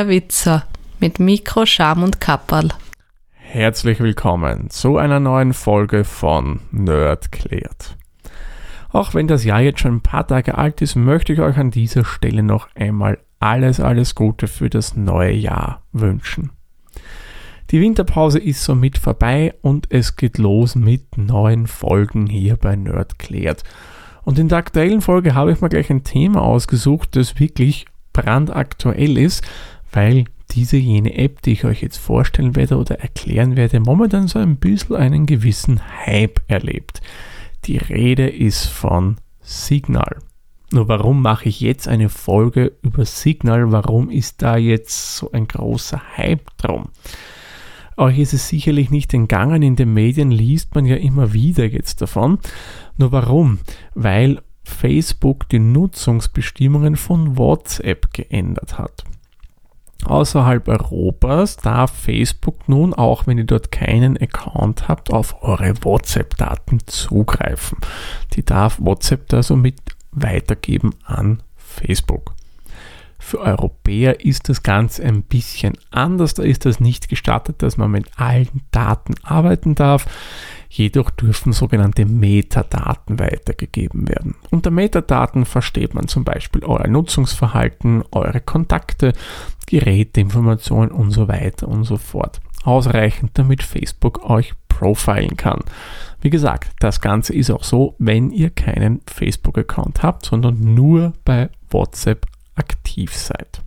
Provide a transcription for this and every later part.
Der Witzer mit Mikro, Scham und Kapperl. Herzlich willkommen zu einer neuen Folge von Nerd klärt. Auch wenn das Jahr jetzt schon ein paar Tage alt ist, möchte ich euch an dieser Stelle noch einmal alles, alles Gute für das neue Jahr wünschen. Die Winterpause ist somit vorbei und es geht los mit neuen Folgen hier bei Nerd klärt. Und in der aktuellen Folge habe ich mir gleich ein Thema ausgesucht, das wirklich brandaktuell ist, weil diese jene App, die ich euch jetzt vorstellen werde oder erklären werde, momentan so ein bisschen einen gewissen Hype erlebt. Die Rede ist von Signal. Nur warum mache ich jetzt eine Folge über Signal? Warum ist da jetzt so ein großer Hype drum? Euch ist es sicherlich nicht entgangen, in den Medien liest man ja immer wieder jetzt davon. Nur warum? Weil Facebook die Nutzungsbestimmungen von WhatsApp geändert hat. Außerhalb Europas darf Facebook nun, auch wenn ihr dort keinen Account habt, auf eure WhatsApp-Daten zugreifen. Die darf WhatsApp da somit weitergeben an Facebook. Für Europäer ist das Ganze ein bisschen anders. Da ist das nicht gestattet, dass man mit allen Daten arbeiten darf. Jedoch dürfen sogenannte Metadaten weitergegeben werden. Unter Metadaten versteht man zum Beispiel euer Nutzungsverhalten, eure Kontakte, Geräteinformationen und so weiter und so fort. Ausreichend, damit Facebook euch profilen kann. Wie gesagt, das Ganze ist auch so, wenn ihr keinen Facebook-Account habt, sondern nur bei WhatsApp aktiv seid.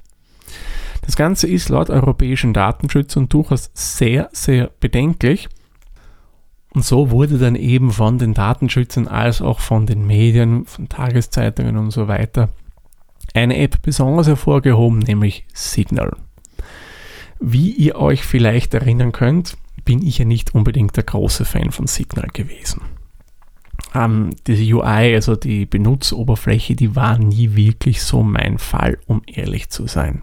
Das Ganze ist laut europäischen Datenschützern durchaus sehr, sehr bedenklich. Und so wurde dann eben von den Datenschützern als auch von den Medien, von Tageszeitungen und so weiter eine App besonders hervorgehoben, nämlich Signal. Wie ihr euch vielleicht erinnern könnt, bin ich ja nicht unbedingt der große Fan von Signal gewesen. Ähm, diese UI, also die Benutzeroberfläche, die war nie wirklich so mein Fall, um ehrlich zu sein.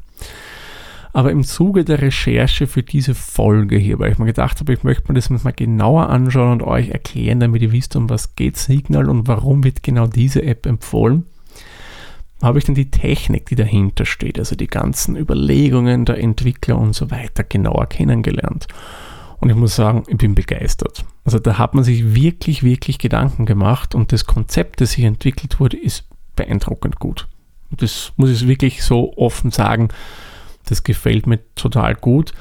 Aber im Zuge der Recherche für diese Folge hier, weil ich mir gedacht habe, ich möchte mir das mal genauer anschauen und euch erklären, damit ihr wisst, um was geht Signal und warum wird genau diese App empfohlen, habe ich dann die Technik, die dahinter steht, also die ganzen Überlegungen der Entwickler und so weiter genauer kennengelernt. Und ich muss sagen, ich bin begeistert. Also da hat man sich wirklich, wirklich Gedanken gemacht und das Konzept, das hier entwickelt wurde, ist beeindruckend gut. Und das muss ich wirklich so offen sagen. Das gefällt mir total gut.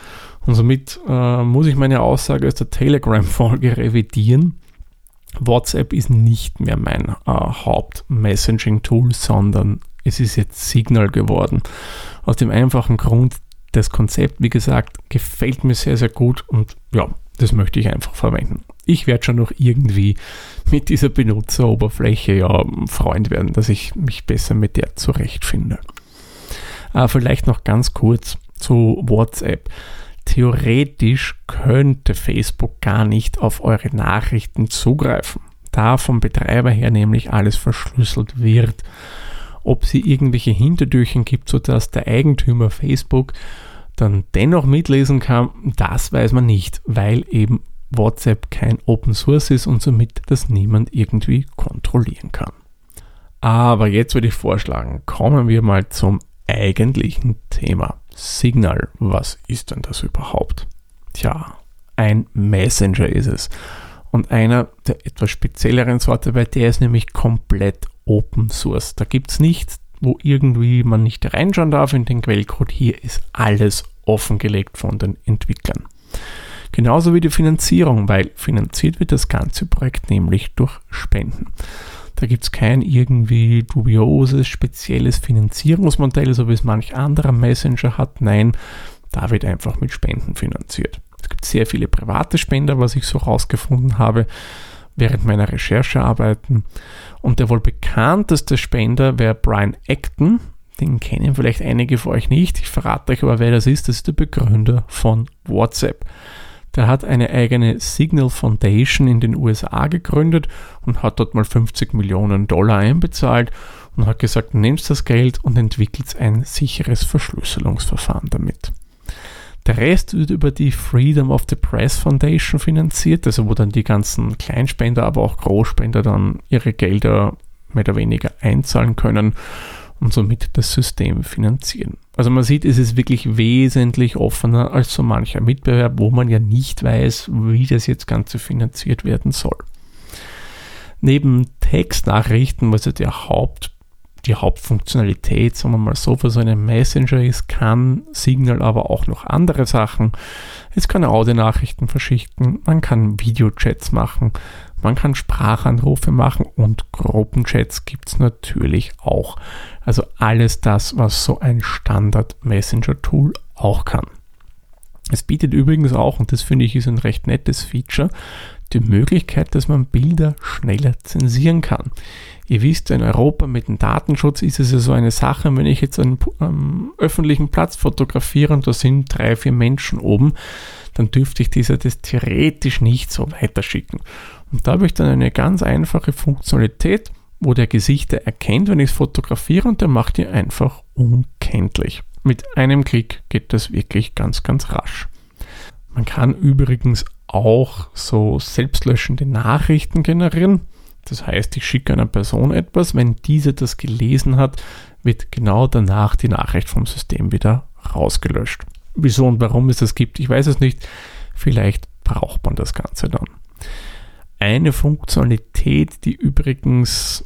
Und somit äh, muss ich meine Aussage aus der Telegram-Folge revidieren. WhatsApp ist nicht mehr mein äh, Haupt-Messaging-Tool, sondern es ist jetzt Signal geworden. Aus dem einfachen Grund, das Konzept, wie gesagt, gefällt mir sehr, sehr gut und ja, das möchte ich einfach verwenden. Ich werde schon noch irgendwie mit dieser Benutzeroberfläche ja Freund werden, dass ich mich besser mit der zurechtfinde. Äh, vielleicht noch ganz kurz zu WhatsApp. Theoretisch könnte Facebook gar nicht auf eure Nachrichten zugreifen, da vom Betreiber her nämlich alles verschlüsselt wird ob sie irgendwelche Hintertürchen gibt, sodass der Eigentümer Facebook dann dennoch mitlesen kann, das weiß man nicht, weil eben WhatsApp kein Open Source ist und somit das niemand irgendwie kontrollieren kann. Aber jetzt würde ich vorschlagen, kommen wir mal zum eigentlichen Thema. Signal, was ist denn das überhaupt? Tja, ein Messenger ist es. Und einer der etwas spezielleren Sorte, weil der ist nämlich komplett Open Source. Da gibt es nichts, wo irgendwie man nicht reinschauen darf in den Quellcode. Hier ist alles offengelegt von den Entwicklern. Genauso wie die Finanzierung, weil finanziert wird das ganze Projekt nämlich durch Spenden. Da gibt es kein irgendwie dubioses, spezielles Finanzierungsmodell, so wie es manch anderer Messenger hat. Nein, da wird einfach mit Spenden finanziert. Es gibt sehr viele private Spender, was ich so herausgefunden habe während meiner Recherchearbeiten. Und der wohl bekannteste Spender wäre Brian Acton. Den kennen vielleicht einige von euch nicht. Ich verrate euch aber, wer das ist. Das ist der Begründer von WhatsApp. Der hat eine eigene Signal Foundation in den USA gegründet und hat dort mal 50 Millionen Dollar einbezahlt und hat gesagt, nehmt das Geld und entwickelt ein sicheres Verschlüsselungsverfahren damit. Der Rest wird über die Freedom of the Press Foundation finanziert, also wo dann die ganzen Kleinspender, aber auch Großspender dann ihre Gelder mehr oder weniger einzahlen können und somit das System finanzieren. Also man sieht, es ist wirklich wesentlich offener als so mancher Mitbewerb, wo man ja nicht weiß, wie das jetzt Ganze finanziert werden soll. Neben Textnachrichten, was ja der Haupt, die Hauptfunktionalität, sagen wir mal so, für so einen Messenger ist, kann Signal aber auch noch andere Sachen. Es kann Audionachrichten verschicken, man kann Videochats machen, man kann Sprachanrufe machen und Gruppenchats gibt es natürlich auch. Also alles das, was so ein Standard-Messenger-Tool auch kann. Es bietet übrigens auch, und das finde ich ist ein recht nettes Feature, die Möglichkeit, dass man Bilder schneller zensieren kann. Ihr wisst, in Europa mit dem Datenschutz ist es ja so eine Sache, wenn ich jetzt einen ähm, öffentlichen Platz fotografiere und da sind drei, vier Menschen oben, dann dürfte ich dieser das theoretisch nicht so weiterschicken. Und da habe ich dann eine ganz einfache Funktionalität, wo der Gesichter erkennt, wenn ich es fotografiere und der macht die einfach unkenntlich. Mit einem Klick geht das wirklich ganz, ganz rasch. Man kann übrigens auch so selbstlöschende Nachrichten generieren. Das heißt, ich schicke einer Person etwas, wenn diese das gelesen hat, wird genau danach die Nachricht vom System wieder rausgelöscht. Wieso und warum es das gibt, ich weiß es nicht. Vielleicht braucht man das Ganze dann. Eine Funktionalität, die übrigens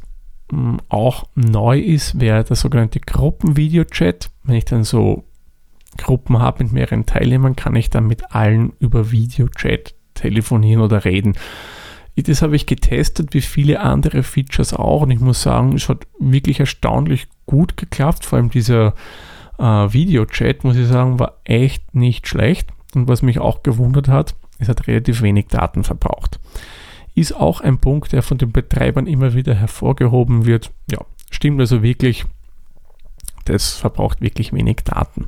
hm, auch neu ist, wäre der sogenannte Gruppenvideo-Chat. Wenn ich dann so Gruppen habe mit mehreren Teilnehmern, kann ich dann mit allen über Videochat telefonieren oder reden. Das habe ich getestet, wie viele andere Features auch. Und ich muss sagen, es hat wirklich erstaunlich gut geklappt. Vor allem dieser äh, Videochat, muss ich sagen, war echt nicht schlecht. Und was mich auch gewundert hat, es hat relativ wenig Daten verbraucht. Ist auch ein Punkt, der von den Betreibern immer wieder hervorgehoben wird. Ja, stimmt also wirklich. Das verbraucht wirklich wenig Daten.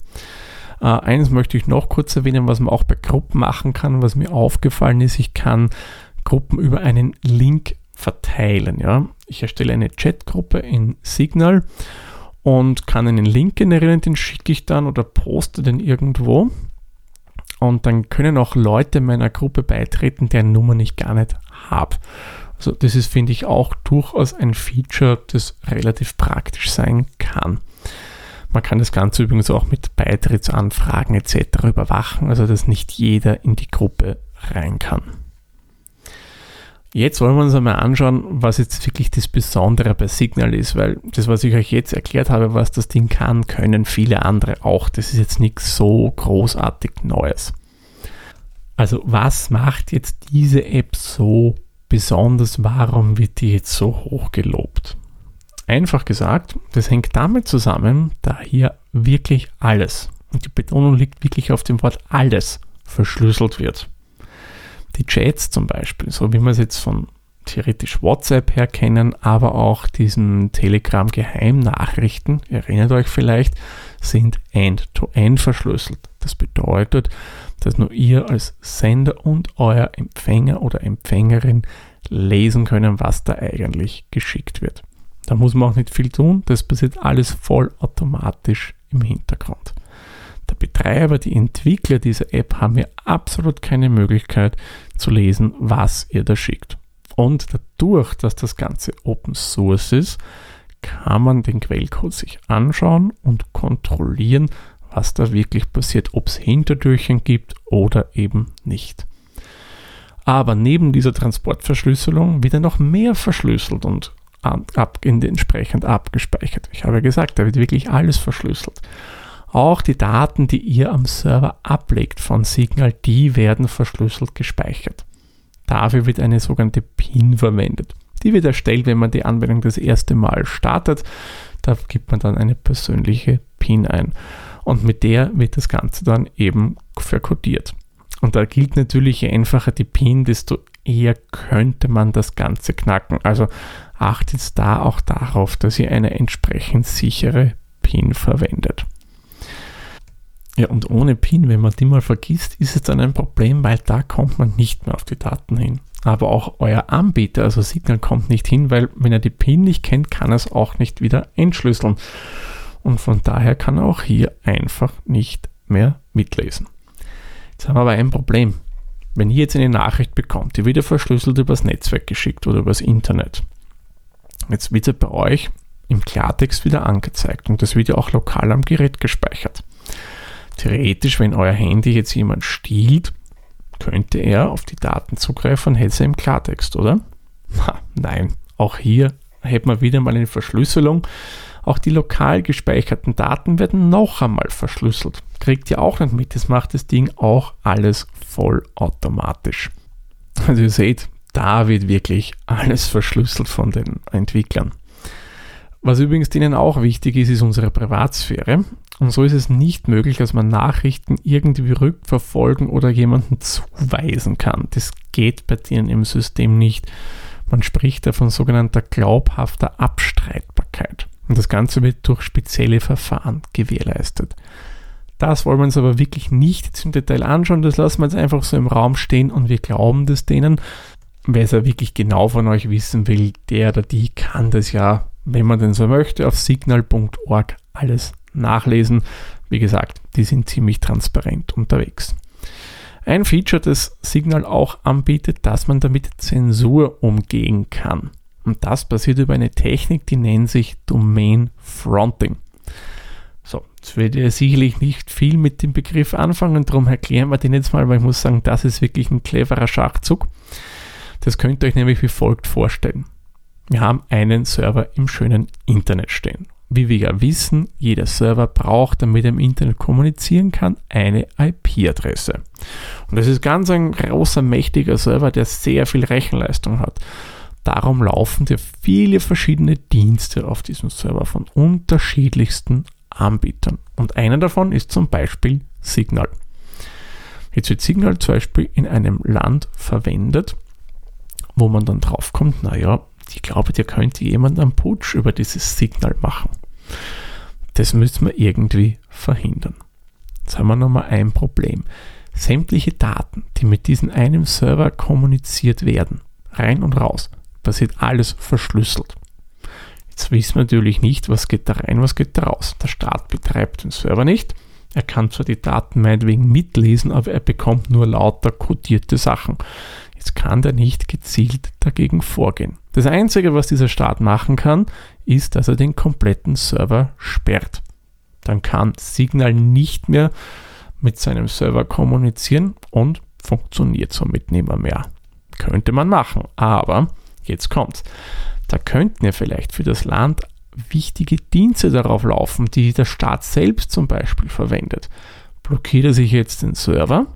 Äh, eines möchte ich noch kurz erwähnen, was man auch bei Gruppen machen kann, was mir aufgefallen ist. Ich kann Gruppen über einen Link verteilen. Ja? Ich erstelle eine Chatgruppe in Signal und kann einen Link generieren, den schicke ich dann oder poste den irgendwo. Und dann können auch Leute meiner Gruppe beitreten, deren Nummer ich gar nicht habe. Also das ist, finde ich, auch durchaus ein Feature, das relativ praktisch sein kann. Man kann das Ganze übrigens auch mit Beitrittsanfragen etc. überwachen, also dass nicht jeder in die Gruppe rein kann. Jetzt wollen wir uns einmal anschauen, was jetzt wirklich das Besondere bei Signal ist, weil das, was ich euch jetzt erklärt habe, was das Ding kann, können viele andere auch. Das ist jetzt nichts so großartig Neues. Also was macht jetzt diese App so besonders? Warum wird die jetzt so hoch gelobt? Einfach gesagt, das hängt damit zusammen, da hier wirklich alles, und die Betonung liegt wirklich auf dem Wort alles, verschlüsselt wird. Die Chats zum Beispiel, so wie wir es jetzt von theoretisch WhatsApp her kennen, aber auch diesen Telegram-Geheimnachrichten, erinnert euch vielleicht, sind end-to-end -end verschlüsselt. Das bedeutet, dass nur ihr als Sender und euer Empfänger oder Empfängerin lesen können, was da eigentlich geschickt wird. Da muss man auch nicht viel tun, das passiert alles vollautomatisch im Hintergrund. Der Betreiber, die Entwickler dieser App haben ja absolut keine Möglichkeit zu lesen, was ihr da schickt. Und dadurch, dass das Ganze Open Source ist, kann man den Quellcode sich anschauen und kontrollieren, was da wirklich passiert, ob es Hintertürchen gibt oder eben nicht. Aber neben dieser Transportverschlüsselung wird er noch mehr verschlüsselt und ab, in, entsprechend abgespeichert. Ich habe ja gesagt, da wird wirklich alles verschlüsselt. Auch die Daten, die ihr am Server ablegt von Signal, die werden verschlüsselt gespeichert. Dafür wird eine sogenannte PIN verwendet. Die wird erstellt, wenn man die Anwendung das erste Mal startet. Da gibt man dann eine persönliche PIN ein. Und mit der wird das Ganze dann eben verkodiert. Und da gilt natürlich, je einfacher die PIN, desto eher könnte man das Ganze knacken. Also achtet da auch darauf, dass ihr eine entsprechend sichere PIN verwendet. Ja, und ohne PIN, wenn man die mal vergisst, ist es dann ein Problem, weil da kommt man nicht mehr auf die Daten hin. Aber auch euer Anbieter, also Signal, kommt nicht hin, weil wenn er die PIN nicht kennt, kann er es auch nicht wieder entschlüsseln. Und von daher kann er auch hier einfach nicht mehr mitlesen. Jetzt haben wir aber ein Problem. Wenn ihr jetzt eine Nachricht bekommt, die wird ja verschlüsselt übers Netzwerk geschickt oder übers Internet. Jetzt wird es bei euch im Klartext wieder angezeigt und das wird ja auch lokal am Gerät gespeichert. Theoretisch, wenn euer Handy jetzt jemand stiehlt, könnte er auf die Daten zugreifen und hätte sie im Klartext, oder? Ha, nein, auch hier hätten wir wieder mal eine Verschlüsselung. Auch die lokal gespeicherten Daten werden noch einmal verschlüsselt. Kriegt ihr auch nicht mit, das macht das Ding auch alles vollautomatisch. Also ihr seht, da wird wirklich alles verschlüsselt von den Entwicklern. Was übrigens denen auch wichtig ist, ist unsere Privatsphäre. Und so ist es nicht möglich, dass man Nachrichten irgendwie rückverfolgen oder jemanden zuweisen kann. Das geht bei denen im System nicht. Man spricht da von sogenannter glaubhafter Abstreitbarkeit. Und das Ganze wird durch spezielle Verfahren gewährleistet. Das wollen wir uns aber wirklich nicht im Detail anschauen. Das lassen wir jetzt einfach so im Raum stehen und wir glauben das denen. Wer es ja wirklich genau von euch wissen will, der oder die kann das ja, wenn man denn so möchte, auf signal.org alles nachlesen. Wie gesagt, die sind ziemlich transparent unterwegs. Ein Feature, das Signal auch anbietet, dass man damit Zensur umgehen kann. Und das passiert über eine Technik, die nennt sich Domain Fronting. So, jetzt werdet ihr sicherlich nicht viel mit dem Begriff anfangen, darum erklären wir den jetzt mal, weil ich muss sagen, das ist wirklich ein cleverer Schachzug. Das könnt ihr euch nämlich wie folgt vorstellen. Wir haben einen Server im schönen Internet stehen. Wie wir ja wissen, jeder Server braucht, damit er im Internet kommunizieren kann, eine IP-Adresse. Und das ist ganz ein großer, mächtiger Server, der sehr viel Rechenleistung hat. Darum laufen dir viele verschiedene Dienste auf diesem Server von unterschiedlichsten Anbietern. Und einer davon ist zum Beispiel Signal. Jetzt wird Signal zum Beispiel in einem Land verwendet, wo man dann draufkommt, naja, ich glaube, dir könnte jemand einen Putsch über dieses Signal machen. Das müssen wir irgendwie verhindern. Jetzt haben wir nochmal ein Problem. Sämtliche Daten, die mit diesem einen Server kommuniziert werden, rein und raus, passiert alles verschlüsselt. Jetzt wissen wir natürlich nicht, was geht da rein, was geht da raus. Der Staat betreibt den Server nicht. Er kann zwar die Daten meinetwegen mitlesen, aber er bekommt nur lauter kodierte Sachen. Jetzt kann der nicht gezielt dagegen vorgehen. Das Einzige, was dieser Staat machen kann, ist, dass er den kompletten Server sperrt. Dann kann Signal nicht mehr mit seinem Server kommunizieren und funktioniert somit nicht mehr. mehr. Könnte man machen, aber jetzt kommt's. Da könnten ja vielleicht für das Land wichtige Dienste darauf laufen, die der Staat selbst zum Beispiel verwendet. Blockiert er sich jetzt den Server,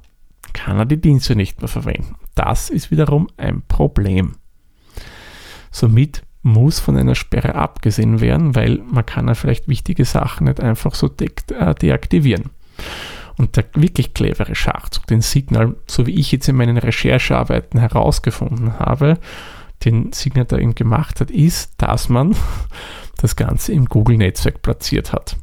kann er die Dienste nicht mehr verwenden. Das ist wiederum ein Problem. Somit muss von einer Sperre abgesehen werden, weil man kann ja vielleicht wichtige Sachen nicht einfach so äh, deaktivieren. Und der wirklich clevere Schachzug, den Signal, so wie ich jetzt in meinen Recherchearbeiten herausgefunden habe, den Signal da eben gemacht hat, ist, dass man das Ganze im Google-Netzwerk platziert hat.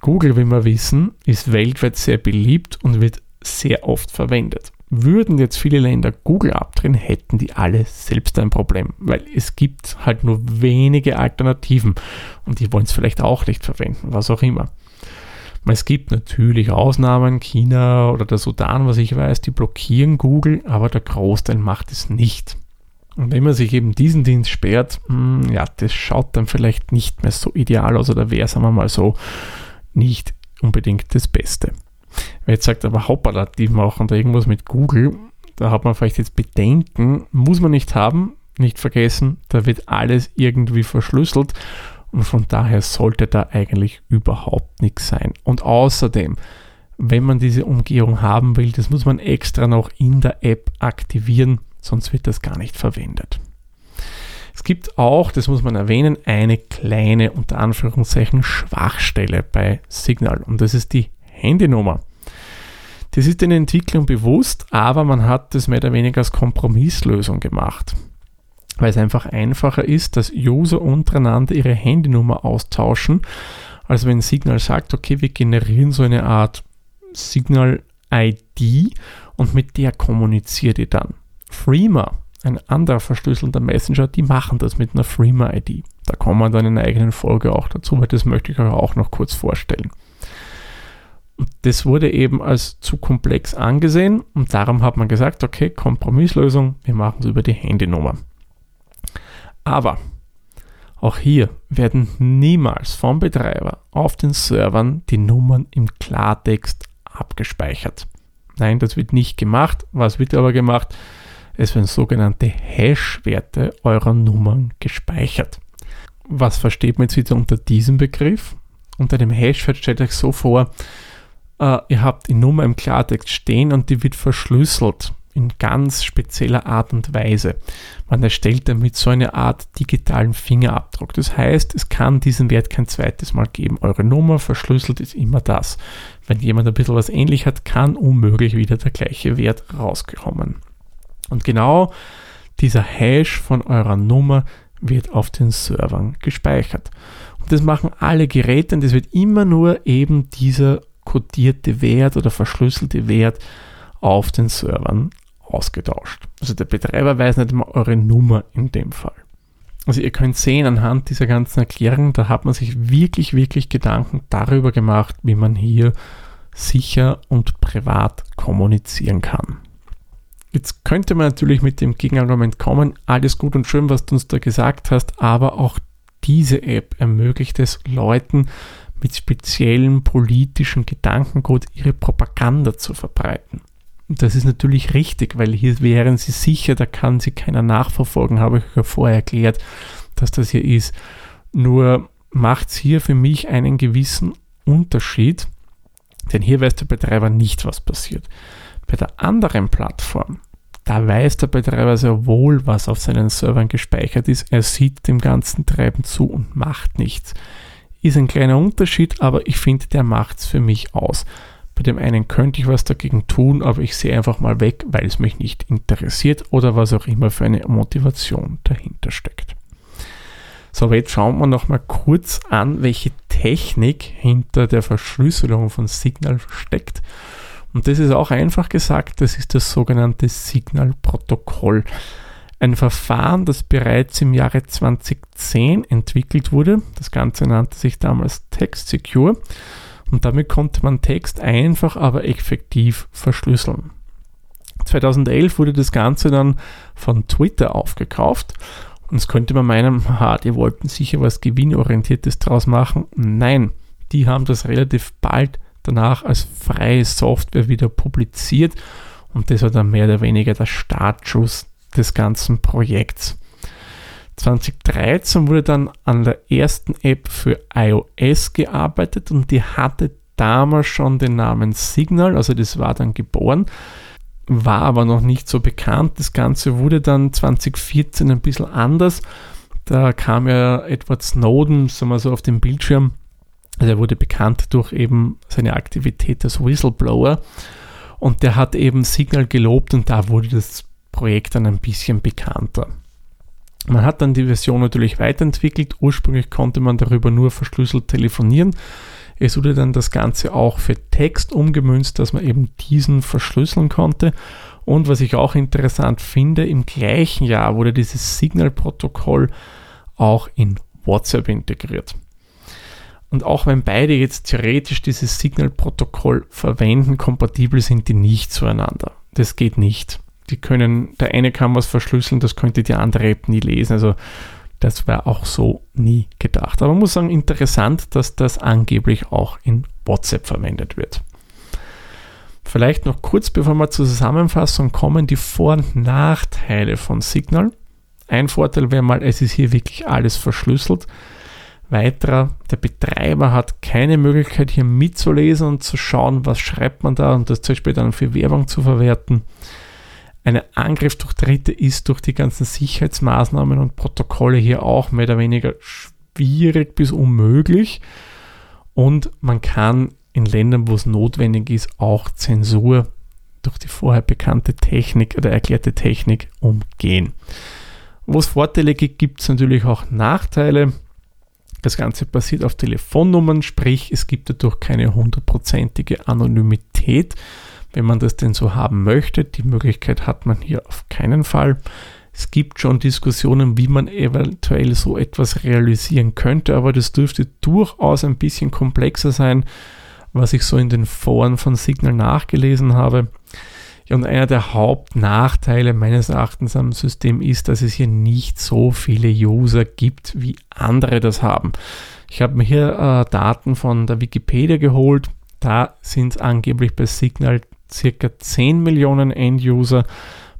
Google, wie wir wissen, ist weltweit sehr beliebt und wird sehr oft verwendet. Würden jetzt viele Länder Google abdrehen, hätten die alle selbst ein Problem, weil es gibt halt nur wenige Alternativen und die wollen es vielleicht auch nicht verwenden, was auch immer. Es gibt natürlich Ausnahmen, China oder der Sudan, was ich weiß, die blockieren Google, aber der Großteil macht es nicht. Und wenn man sich eben diesen Dienst sperrt, mh, hm, ja, das schaut dann vielleicht nicht mehr so ideal aus oder wäre, sagen wir mal so, nicht unbedingt das Beste. Wer jetzt sagt, aber hoppala, die machen da irgendwas mit Google, da hat man vielleicht jetzt Bedenken, muss man nicht haben, nicht vergessen, da wird alles irgendwie verschlüsselt und von daher sollte da eigentlich überhaupt nichts sein. Und außerdem, wenn man diese Umgehung haben will, das muss man extra noch in der App aktivieren, sonst wird das gar nicht verwendet. Es gibt auch, das muss man erwähnen, eine kleine, unter Anführungszeichen, Schwachstelle bei Signal und das ist die Handynummer. Das ist den Entwicklern bewusst, aber man hat das mehr oder weniger als Kompromisslösung gemacht. Weil es einfach einfacher ist, dass User untereinander ihre Handynummer austauschen, als wenn Signal sagt, okay, wir generieren so eine Art Signal-ID und mit der kommuniziert ihr dann. Freema, ein anderer verschlüsselter Messenger, die machen das mit einer Freema-ID. Da kommen wir dann in einer eigenen Folge auch dazu, weil das möchte ich euch auch noch kurz vorstellen. Das wurde eben als zu komplex angesehen und darum hat man gesagt, okay, Kompromisslösung, wir machen es über die Handynummer. Aber Auch hier werden niemals vom Betreiber auf den Servern die Nummern im Klartext abgespeichert. Nein, das wird nicht gemacht. Was wird aber gemacht? Es werden sogenannte Hash-Werte eurer Nummern gespeichert. Was versteht man jetzt wieder unter diesem Begriff? Unter dem Hash-Wert stellt euch so vor, äh, ihr habt die Nummer im Klartext stehen und die wird verschlüsselt in ganz spezieller Art und Weise. Man erstellt damit so eine Art digitalen Fingerabdruck. Das heißt, es kann diesen Wert kein zweites Mal geben. Eure Nummer verschlüsselt ist immer das. Wenn jemand ein bisschen was ähnlich hat, kann unmöglich wieder der gleiche Wert rauskommen. Und genau dieser Hash von eurer Nummer wird auf den Servern gespeichert. Und das machen alle Geräte und es wird immer nur eben dieser kodierte Wert oder verschlüsselte Wert auf den Servern ausgetauscht. Also der Betreiber weiß nicht immer eure Nummer in dem Fall. Also ihr könnt sehen anhand dieser ganzen Erklärung, da hat man sich wirklich, wirklich Gedanken darüber gemacht, wie man hier sicher und privat kommunizieren kann. Jetzt könnte man natürlich mit dem Gegenargument kommen, alles gut und schön, was du uns da gesagt hast, aber auch diese App ermöglicht es Leuten mit speziellen politischen Gedankengut ihre Propaganda zu verbreiten. Und das ist natürlich richtig, weil hier wären sie sicher, da kann sie keiner nachverfolgen, habe ich ja vorher erklärt, dass das hier ist. Nur macht es hier für mich einen gewissen Unterschied, denn hier weiß der Betreiber nicht, was passiert. Bei der anderen Plattform, da weiß der Betreiber sehr wohl, was auf seinen Servern gespeichert ist. Er sieht dem ganzen Treiben zu und macht nichts. Ist ein kleiner Unterschied, aber ich finde, der macht es für mich aus. Bei dem einen könnte ich was dagegen tun, aber ich sehe einfach mal weg, weil es mich nicht interessiert oder was auch immer für eine Motivation dahinter steckt. So, aber jetzt schauen wir noch mal kurz an, welche Technik hinter der Verschlüsselung von Signal steckt. Und das ist auch einfach gesagt, das ist das sogenannte Signal-Protokoll. Ein Verfahren, das bereits im Jahre 2010 entwickelt wurde. Das Ganze nannte sich damals Text Secure und damit konnte man Text einfach, aber effektiv verschlüsseln. 2011 wurde das Ganze dann von Twitter aufgekauft und jetzt könnte man meinen, ha, die wollten sicher was Gewinnorientiertes draus machen. Nein, die haben das relativ bald danach als freie Software wieder publiziert und das war dann mehr oder weniger der Startschuss des ganzen Projekts. 2013 wurde dann an der ersten App für iOS gearbeitet und die hatte damals schon den Namen Signal, also das war dann geboren, war aber noch nicht so bekannt. Das Ganze wurde dann 2014 ein bisschen anders. Da kam ja Edward Snowden, sagen wir so, auf dem Bildschirm. Also er wurde bekannt durch eben seine Aktivität als Whistleblower und der hat eben Signal gelobt und da wurde das Projekt dann ein bisschen bekannter. Man hat dann die Version natürlich weiterentwickelt. Ursprünglich konnte man darüber nur verschlüsselt telefonieren. Es wurde dann das Ganze auch für Text umgemünzt, dass man eben diesen verschlüsseln konnte. Und was ich auch interessant finde, im gleichen Jahr wurde dieses Signal-Protokoll auch in WhatsApp integriert. Und auch wenn beide jetzt theoretisch dieses Signal-Protokoll verwenden, kompatibel sind die nicht zueinander. Das geht nicht die können, der eine kann was verschlüsseln, das könnte die andere App nie lesen. Also das war auch so nie gedacht. Aber man muss sagen, interessant, dass das angeblich auch in WhatsApp verwendet wird. Vielleicht noch kurz, bevor wir zur Zusammenfassung kommen, die Vor- und Nachteile von Signal. Ein Vorteil wäre mal, es ist hier wirklich alles verschlüsselt. Weiterer, der Betreiber hat keine Möglichkeit hier mitzulesen und zu schauen, was schreibt man da und das zum Beispiel dann für Werbung zu verwerten. Ein Angriff durch Dritte ist durch die ganzen Sicherheitsmaßnahmen und Protokolle hier auch mehr oder weniger schwierig bis unmöglich. Und man kann in Ländern, wo es notwendig ist, auch Zensur durch die vorher bekannte Technik oder erklärte Technik umgehen. Wo es Vorteile gibt, gibt es natürlich auch Nachteile. Das Ganze basiert auf Telefonnummern, sprich es gibt dadurch keine hundertprozentige Anonymität wenn man das denn so haben möchte. Die Möglichkeit hat man hier auf keinen Fall. Es gibt schon Diskussionen, wie man eventuell so etwas realisieren könnte, aber das dürfte durchaus ein bisschen komplexer sein, was ich so in den Foren von Signal nachgelesen habe. Ja, und einer der Hauptnachteile meines Erachtens am System ist, dass es hier nicht so viele User gibt, wie andere das haben. Ich habe mir hier äh, Daten von der Wikipedia geholt. Da sind es angeblich bei Signal circa 10 Millionen End-User.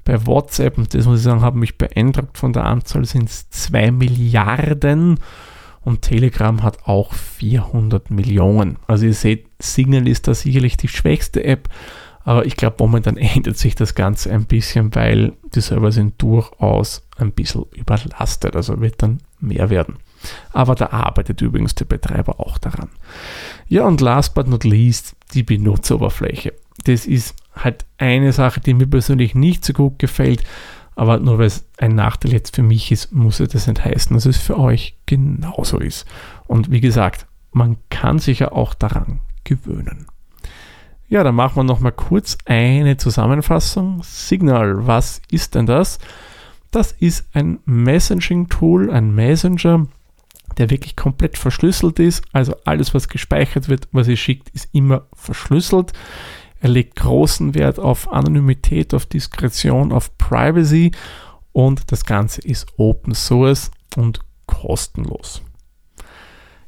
Bei WhatsApp, und das muss ich sagen, hat mich beeindruckt von der Anzahl, sind es 2 Milliarden und Telegram hat auch 400 Millionen. Also ihr seht, Signal ist da sicherlich die schwächste App, aber ich glaube, momentan ändert sich das Ganze ein bisschen, weil die Server sind durchaus ein bisschen überlastet, also wird dann mehr werden. Aber da arbeitet übrigens der Betreiber auch daran. Ja, und last but not least die Benutzeroberfläche. Das ist halt eine Sache, die mir persönlich nicht so gut gefällt, aber nur weil es ein Nachteil jetzt für mich ist, muss es das nicht heißen, dass es für euch genauso ist. Und wie gesagt, man kann sich ja auch daran gewöhnen. Ja, dann machen wir nochmal kurz eine Zusammenfassung. Signal, was ist denn das? Das ist ein Messaging-Tool, ein Messenger, der wirklich komplett verschlüsselt ist. Also alles, was gespeichert wird, was ihr schickt, ist immer verschlüsselt. Er legt großen Wert auf Anonymität, auf Diskretion, auf Privacy und das Ganze ist Open Source und kostenlos.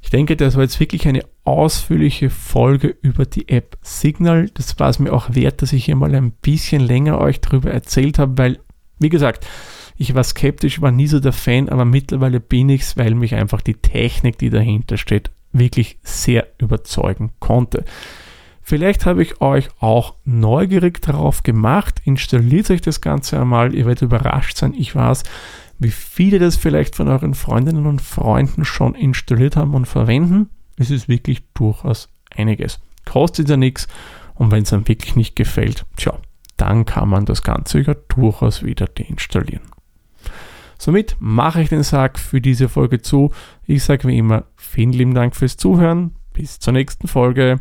Ich denke, das war jetzt wirklich eine ausführliche Folge über die App Signal. Das war es mir auch wert, dass ich hier mal ein bisschen länger euch darüber erzählt habe, weil, wie gesagt, ich war skeptisch, war nie so der Fan, aber mittlerweile bin ich es, weil mich einfach die Technik, die dahinter steht, wirklich sehr überzeugen konnte. Vielleicht habe ich euch auch neugierig darauf gemacht. Installiert euch das Ganze einmal. Ihr werdet überrascht sein. Ich weiß, wie viele das vielleicht von euren Freundinnen und Freunden schon installiert haben und verwenden. Es ist wirklich durchaus einiges. Kostet ja nichts. Und wenn es einem wirklich nicht gefällt, tja, dann kann man das Ganze ja durchaus wieder deinstallieren. Somit mache ich den Sack für diese Folge zu. Ich sage wie immer vielen lieben Dank fürs Zuhören. Bis zur nächsten Folge.